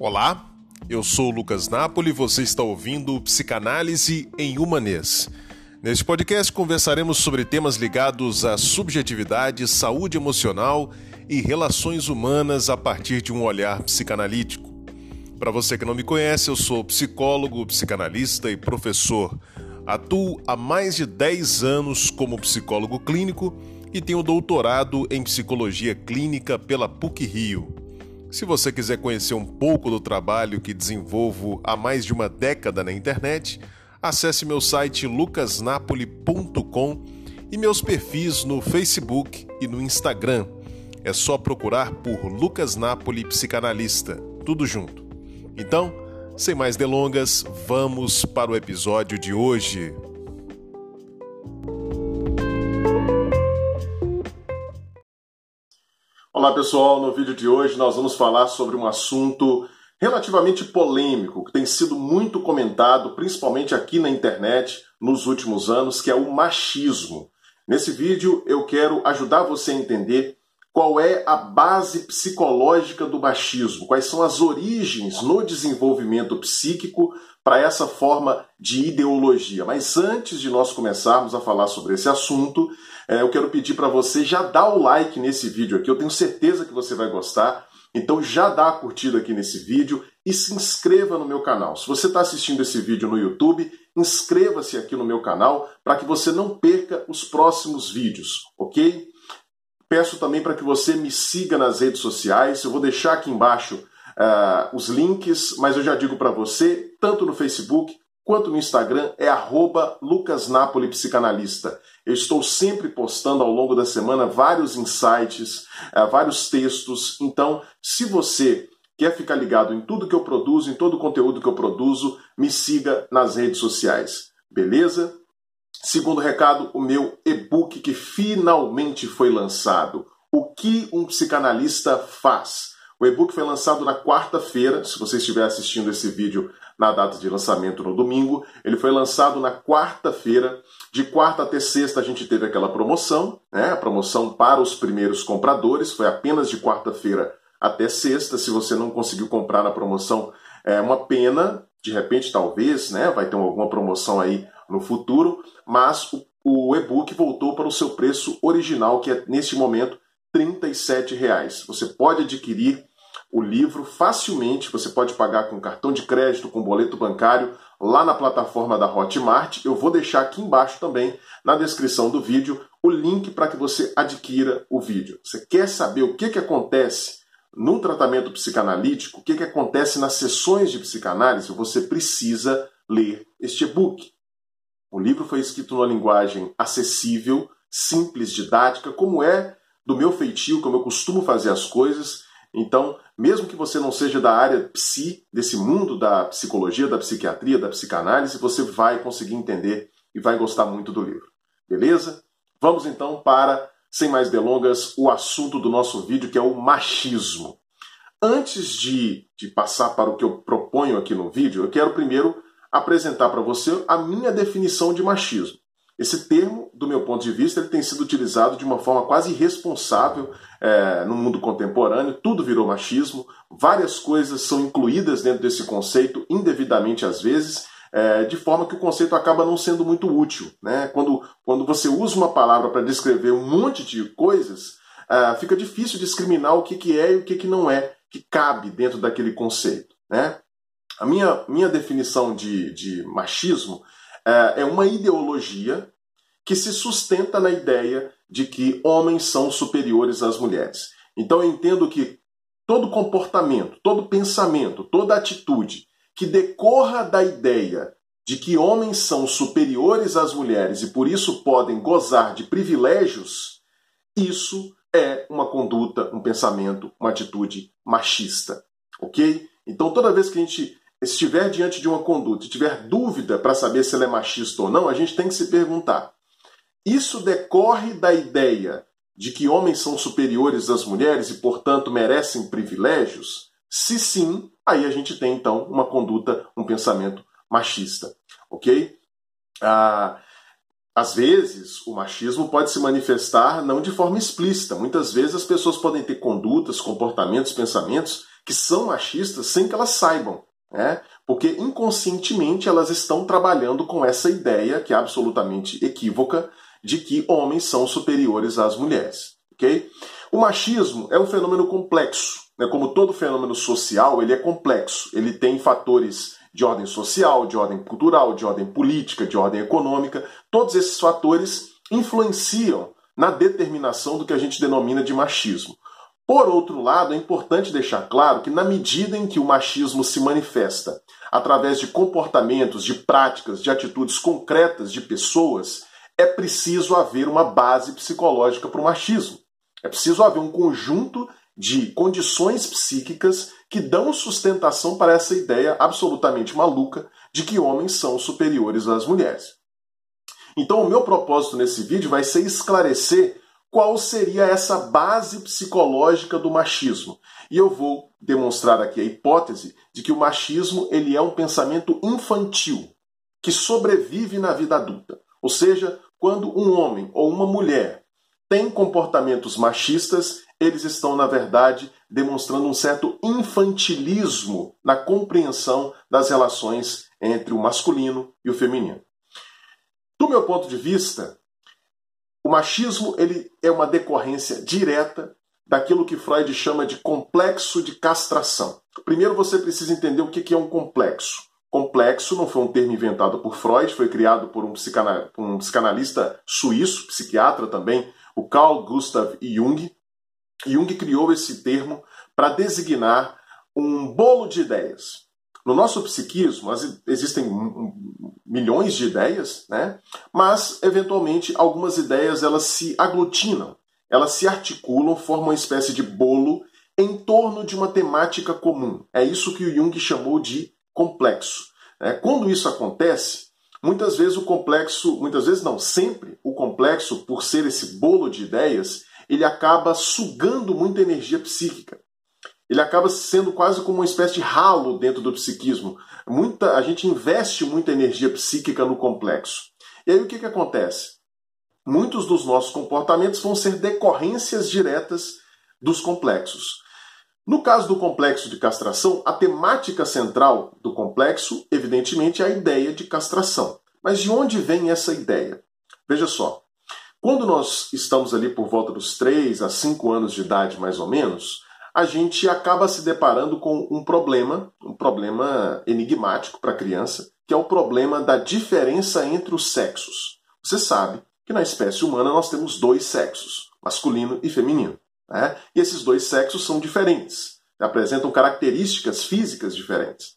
Olá, eu sou Lucas Napoli e você está ouvindo Psicanálise em Humanês. Neste podcast conversaremos sobre temas ligados à subjetividade, saúde emocional e relações humanas a partir de um olhar psicanalítico. Para você que não me conhece, eu sou psicólogo, psicanalista e professor. Atuo há mais de 10 anos como psicólogo clínico e tenho doutorado em psicologia clínica pela PUC Rio. Se você quiser conhecer um pouco do trabalho que desenvolvo há mais de uma década na internet, acesse meu site lucasnapoli.com e meus perfis no Facebook e no Instagram. É só procurar por Lucas Napoli Psicanalista, tudo junto. Então, sem mais delongas, vamos para o episódio de hoje. Olá pessoal, no vídeo de hoje nós vamos falar sobre um assunto relativamente polêmico, que tem sido muito comentado, principalmente aqui na internet, nos últimos anos, que é o machismo. Nesse vídeo eu quero ajudar você a entender qual é a base psicológica do machismo, quais são as origens no desenvolvimento psíquico para essa forma de ideologia. Mas antes de nós começarmos a falar sobre esse assunto, é, eu quero pedir para você já dar o like nesse vídeo aqui, eu tenho certeza que você vai gostar. Então já dá a curtida aqui nesse vídeo e se inscreva no meu canal. Se você está assistindo esse vídeo no YouTube, inscreva-se aqui no meu canal para que você não perca os próximos vídeos, ok? Peço também para que você me siga nas redes sociais. Eu vou deixar aqui embaixo uh, os links, mas eu já digo para você, tanto no Facebook quanto no Instagram, é lucasnapolipsicanalista. Eu estou sempre postando ao longo da semana vários insights, uh, vários textos. Então, se você quer ficar ligado em tudo que eu produzo, em todo o conteúdo que eu produzo, me siga nas redes sociais. Beleza? Segundo recado, o meu e-book que finalmente foi lançado. O que um psicanalista faz? O e-book foi lançado na quarta-feira. Se você estiver assistindo esse vídeo na data de lançamento no domingo, ele foi lançado na quarta-feira. De quarta até sexta a gente teve aquela promoção, né? A promoção para os primeiros compradores foi apenas de quarta-feira até sexta. Se você não conseguiu comprar na promoção, é uma pena. De repente, talvez, né? Vai ter alguma promoção aí no futuro, mas o, o e-book voltou para o seu preço original, que é neste momento 37 reais. Você pode adquirir o livro facilmente, você pode pagar com cartão de crédito, com boleto bancário, lá na plataforma da Hotmart. Eu vou deixar aqui embaixo também, na descrição do vídeo, o link para que você adquira o vídeo. Você quer saber o que, que acontece no tratamento psicanalítico, o que, que acontece nas sessões de psicanálise? Você precisa ler este e-book. O livro foi escrito numa linguagem acessível, simples, didática, como é do meu feitio, como eu costumo fazer as coisas. Então, mesmo que você não seja da área psi, desse mundo da psicologia, da psiquiatria, da psicanálise, você vai conseguir entender e vai gostar muito do livro. Beleza? Vamos então para, sem mais delongas, o assunto do nosso vídeo, que é o machismo. Antes de, de passar para o que eu proponho aqui no vídeo, eu quero primeiro apresentar para você a minha definição de machismo. Esse termo, do meu ponto de vista, ele tem sido utilizado de uma forma quase irresponsável é, no mundo contemporâneo. Tudo virou machismo, várias coisas são incluídas dentro desse conceito, indevidamente às vezes, é, de forma que o conceito acaba não sendo muito útil. Né? Quando, quando você usa uma palavra para descrever um monte de coisas, é, fica difícil discriminar o que, que é e o que, que não é, que cabe dentro daquele conceito. Né? A minha, minha definição de, de machismo é, é uma ideologia que se sustenta na ideia de que homens são superiores às mulheres. Então eu entendo que todo comportamento, todo pensamento, toda atitude que decorra da ideia de que homens são superiores às mulheres e por isso podem gozar de privilégios, isso é uma conduta, um pensamento, uma atitude machista. Ok? Então toda vez que a gente estiver diante de uma conduta e tiver dúvida para saber se ela é machista ou não, a gente tem que se perguntar: isso decorre da ideia de que homens são superiores às mulheres e, portanto, merecem privilégios? Se sim, aí a gente tem então uma conduta, um pensamento machista, ok? Ah, às vezes, o machismo pode se manifestar não de forma explícita. Muitas vezes as pessoas podem ter condutas, comportamentos, pensamentos que são machistas sem que elas saibam, né? Porque inconscientemente elas estão trabalhando com essa ideia que é absolutamente equívoca de que homens são superiores às mulheres, ok? O machismo é um fenômeno complexo, né? Como todo fenômeno social, ele é complexo. Ele tem fatores de ordem social, de ordem cultural, de ordem política, de ordem econômica. Todos esses fatores influenciam na determinação do que a gente denomina de machismo. Por outro lado, é importante deixar claro que, na medida em que o machismo se manifesta através de comportamentos, de práticas, de atitudes concretas de pessoas, é preciso haver uma base psicológica para o machismo. É preciso haver um conjunto de condições psíquicas que dão sustentação para essa ideia absolutamente maluca de que homens são superiores às mulheres. Então, o meu propósito nesse vídeo vai ser esclarecer qual seria essa base psicológica do machismo. E eu vou demonstrar aqui a hipótese de que o machismo ele é um pensamento infantil que sobrevive na vida adulta. Ou seja, quando um homem ou uma mulher tem comportamentos machistas, eles estão, na verdade, demonstrando um certo infantilismo na compreensão das relações entre o masculino e o feminino. Do meu ponto de vista, o machismo ele é uma decorrência direta daquilo que Freud chama de complexo de castração. Primeiro você precisa entender o que é um complexo. Complexo não foi um termo inventado por Freud, foi criado por um, psicanalista suíço, psiquiatra também, o Carl Gustav Jung. Jung criou esse termo para designar um bolo de ideias. No nosso psiquismo existem milhões de ideias, né? mas eventualmente algumas ideias elas se aglutinam, elas se articulam, formam uma espécie de bolo em torno de uma temática comum. É isso que o Jung chamou de complexo. Né? Quando isso acontece, muitas vezes o complexo, muitas vezes não, sempre o complexo, por ser esse bolo de ideias, ele acaba sugando muita energia psíquica ele acaba sendo quase como uma espécie de ralo dentro do psiquismo. Muita, a gente investe muita energia psíquica no complexo. E aí o que, que acontece? Muitos dos nossos comportamentos vão ser decorrências diretas dos complexos. No caso do complexo de castração, a temática central do complexo, evidentemente, é a ideia de castração. Mas de onde vem essa ideia? Veja só, quando nós estamos ali por volta dos 3 a 5 anos de idade, mais ou menos, a gente acaba se deparando com um problema, um problema enigmático para a criança, que é o problema da diferença entre os sexos. Você sabe que na espécie humana nós temos dois sexos, masculino e feminino. Né? E esses dois sexos são diferentes, apresentam características físicas diferentes.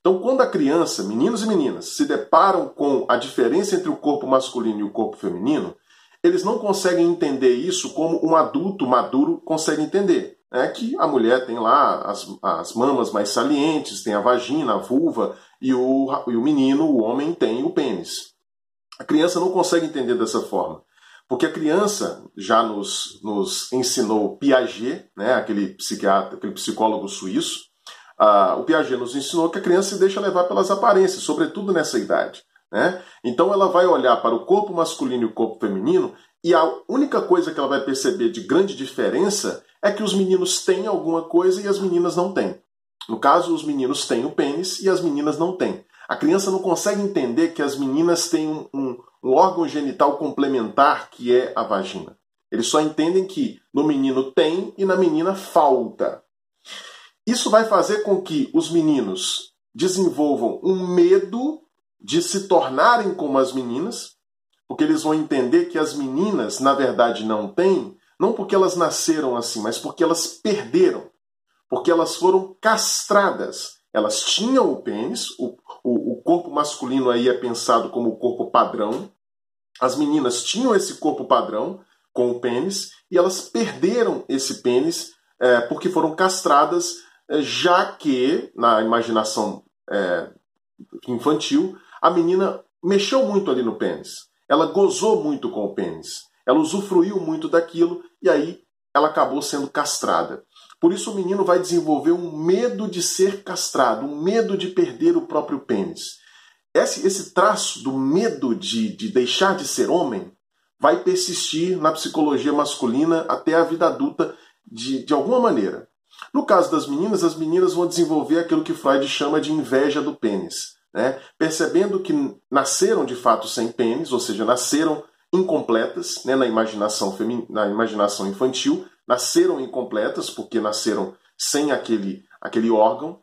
Então, quando a criança, meninos e meninas, se deparam com a diferença entre o corpo masculino e o corpo feminino, eles não conseguem entender isso como um adulto maduro consegue entender é que a mulher tem lá as, as mamas mais salientes, tem a vagina, a vulva, e o, e o menino, o homem, tem o pênis. A criança não consegue entender dessa forma. Porque a criança já nos, nos ensinou Piaget, né, aquele psiquiatra, aquele psicólogo suíço, uh, o Piaget nos ensinou que a criança se deixa levar pelas aparências, sobretudo nessa idade. Né? Então ela vai olhar para o corpo masculino e o corpo feminino e a única coisa que ela vai perceber de grande diferença é que os meninos têm alguma coisa e as meninas não têm. No caso, os meninos têm o pênis e as meninas não têm. A criança não consegue entender que as meninas têm um, um, um órgão genital complementar que é a vagina. Eles só entendem que no menino tem e na menina falta. Isso vai fazer com que os meninos desenvolvam um medo de se tornarem como as meninas, porque eles vão entender que as meninas, na verdade, não têm, não porque elas nasceram assim, mas porque elas perderam. Porque elas foram castradas. Elas tinham o pênis, o, o, o corpo masculino aí é pensado como o corpo padrão. As meninas tinham esse corpo padrão com o pênis e elas perderam esse pênis é, porque foram castradas, é, já que, na imaginação é, infantil, a menina mexeu muito ali no pênis. Ela gozou muito com o pênis. Ela usufruiu muito daquilo e aí ela acabou sendo castrada. Por isso o menino vai desenvolver um medo de ser castrado, um medo de perder o próprio pênis. Esse, esse traço do medo de, de deixar de ser homem vai persistir na psicologia masculina até a vida adulta de, de alguma maneira. No caso das meninas, as meninas vão desenvolver aquilo que Freud chama de inveja do pênis. Né? Percebendo que nasceram de fato sem pênis, ou seja, nasceram incompletas né, na, imaginação femin... na imaginação infantil, nasceram incompletas porque nasceram sem aquele, aquele órgão,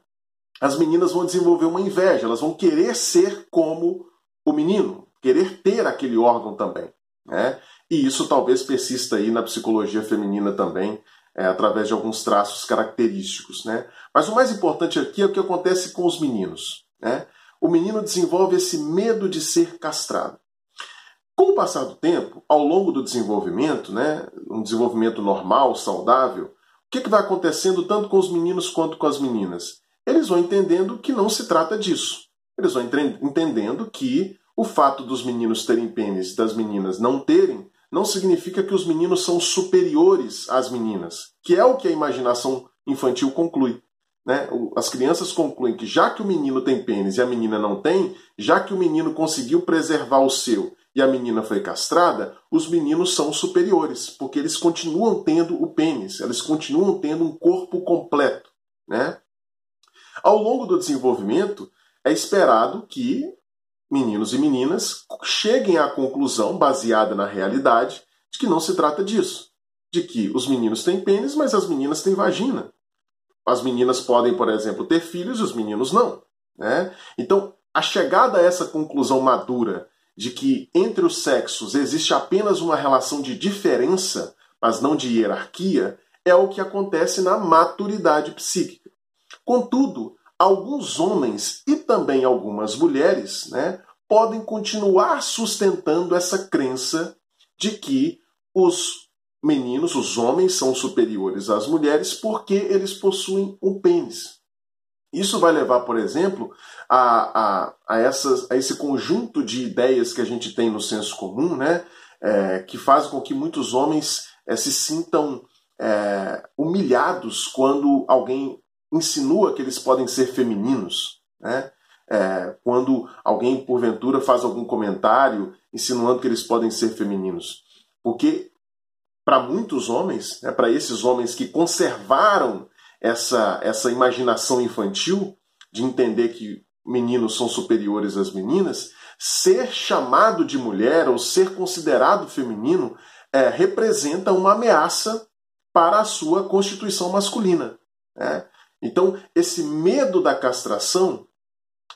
as meninas vão desenvolver uma inveja, elas vão querer ser como o menino, querer ter aquele órgão também. Né? E isso talvez persista aí na psicologia feminina também, é, através de alguns traços característicos. Né? Mas o mais importante aqui é o que acontece com os meninos. Né? O menino desenvolve esse medo de ser castrado. Com o passar do tempo, ao longo do desenvolvimento, né, um desenvolvimento normal, saudável, o que, que vai acontecendo tanto com os meninos quanto com as meninas? Eles vão entendendo que não se trata disso. Eles vão entendendo que o fato dos meninos terem pênis e das meninas não terem não significa que os meninos são superiores às meninas, que é o que a imaginação infantil conclui. Né? As crianças concluem que já que o menino tem pênis e a menina não tem, já que o menino conseguiu preservar o seu e a menina foi castrada, os meninos são superiores, porque eles continuam tendo o pênis, eles continuam tendo um corpo completo. Né? Ao longo do desenvolvimento, é esperado que meninos e meninas cheguem à conclusão, baseada na realidade, de que não se trata disso. De que os meninos têm pênis, mas as meninas têm vagina. As meninas podem, por exemplo, ter filhos e os meninos não. Né? Então, a chegada a essa conclusão madura de que entre os sexos existe apenas uma relação de diferença, mas não de hierarquia, é o que acontece na maturidade psíquica. Contudo, alguns homens e também algumas mulheres né, podem continuar sustentando essa crença de que os meninos, os homens, são superiores às mulheres porque eles possuem um pênis. Isso vai levar, por exemplo, a, a, a, essas, a esse conjunto de ideias que a gente tem no senso comum, né, é, que faz com que muitos homens é, se sintam é, humilhados quando alguém insinua que eles podem ser femininos. Né? É, quando alguém, porventura, faz algum comentário insinuando que eles podem ser femininos. Porque, para muitos homens, né, para esses homens que conservaram essa, essa imaginação infantil de entender que meninos são superiores às meninas, ser chamado de mulher ou ser considerado feminino é, representa uma ameaça para a sua constituição masculina. Né? Então, esse medo da castração,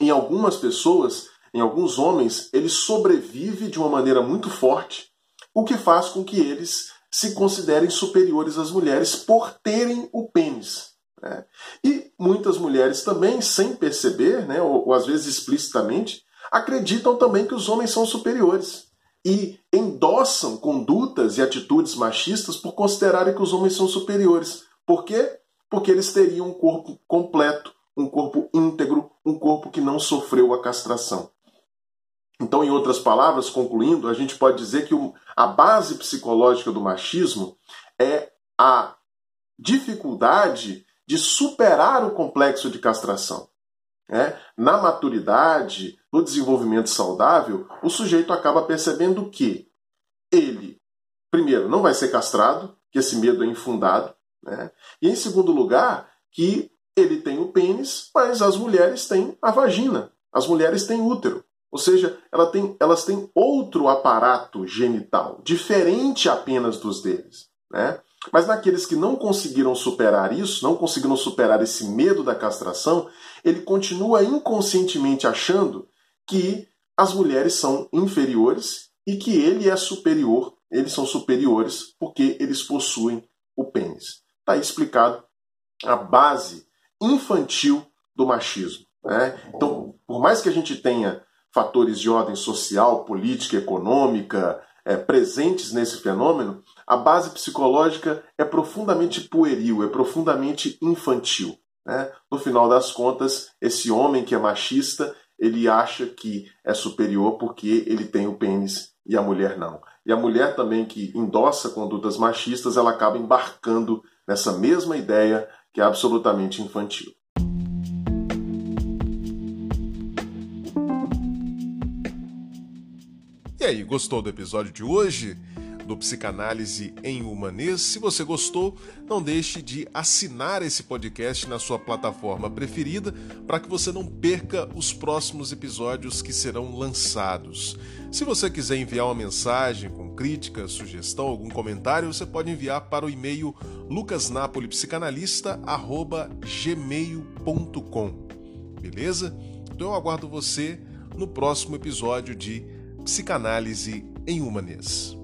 em algumas pessoas, em alguns homens, ele sobrevive de uma maneira muito forte, o que faz com que eles se considerem superiores às mulheres por terem o pênis. Né? E muitas mulheres também, sem perceber, né, ou, ou às vezes explicitamente, acreditam também que os homens são superiores e endossam condutas e atitudes machistas por considerarem que os homens são superiores. Por quê? porque eles teriam um corpo completo, um corpo íntegro, um corpo que não sofreu a castração. Então, em outras palavras, concluindo, a gente pode dizer que a base psicológica do machismo é a dificuldade de superar o complexo de castração. É? Na maturidade, no desenvolvimento saudável, o sujeito acaba percebendo que ele, primeiro, não vai ser castrado, que esse medo é infundado, né? E em segundo lugar, que ele tem o pênis, mas as mulheres têm a vagina, as mulheres têm útero. Ou seja, ela tem, elas têm outro aparato genital, diferente apenas dos deles. Né? Mas naqueles que não conseguiram superar isso, não conseguiram superar esse medo da castração, ele continua inconscientemente achando que as mulheres são inferiores e que ele é superior, eles são superiores porque eles possuem o pênis está explicado a base infantil do machismo. Né? Então, por mais que a gente tenha fatores de ordem social, política, econômica é, presentes nesse fenômeno, a base psicológica é profundamente pueril, é profundamente infantil. Né? No final das contas, esse homem que é machista, ele acha que é superior porque ele tem o pênis e a mulher não. E a mulher também que endossa condutas machistas, ela acaba embarcando nessa mesma ideia que é absolutamente infantil. Aí, gostou do episódio de hoje? do Psicanálise em Humanês. Se você gostou, não deixe de assinar esse podcast na sua plataforma preferida para que você não perca os próximos episódios que serão lançados. Se você quiser enviar uma mensagem com crítica, sugestão, algum comentário, você pode enviar para o e-mail lucasnapolipsicanalista@gmail.com. Beleza? Então eu aguardo você no próximo episódio de Psicanálise em Humanês.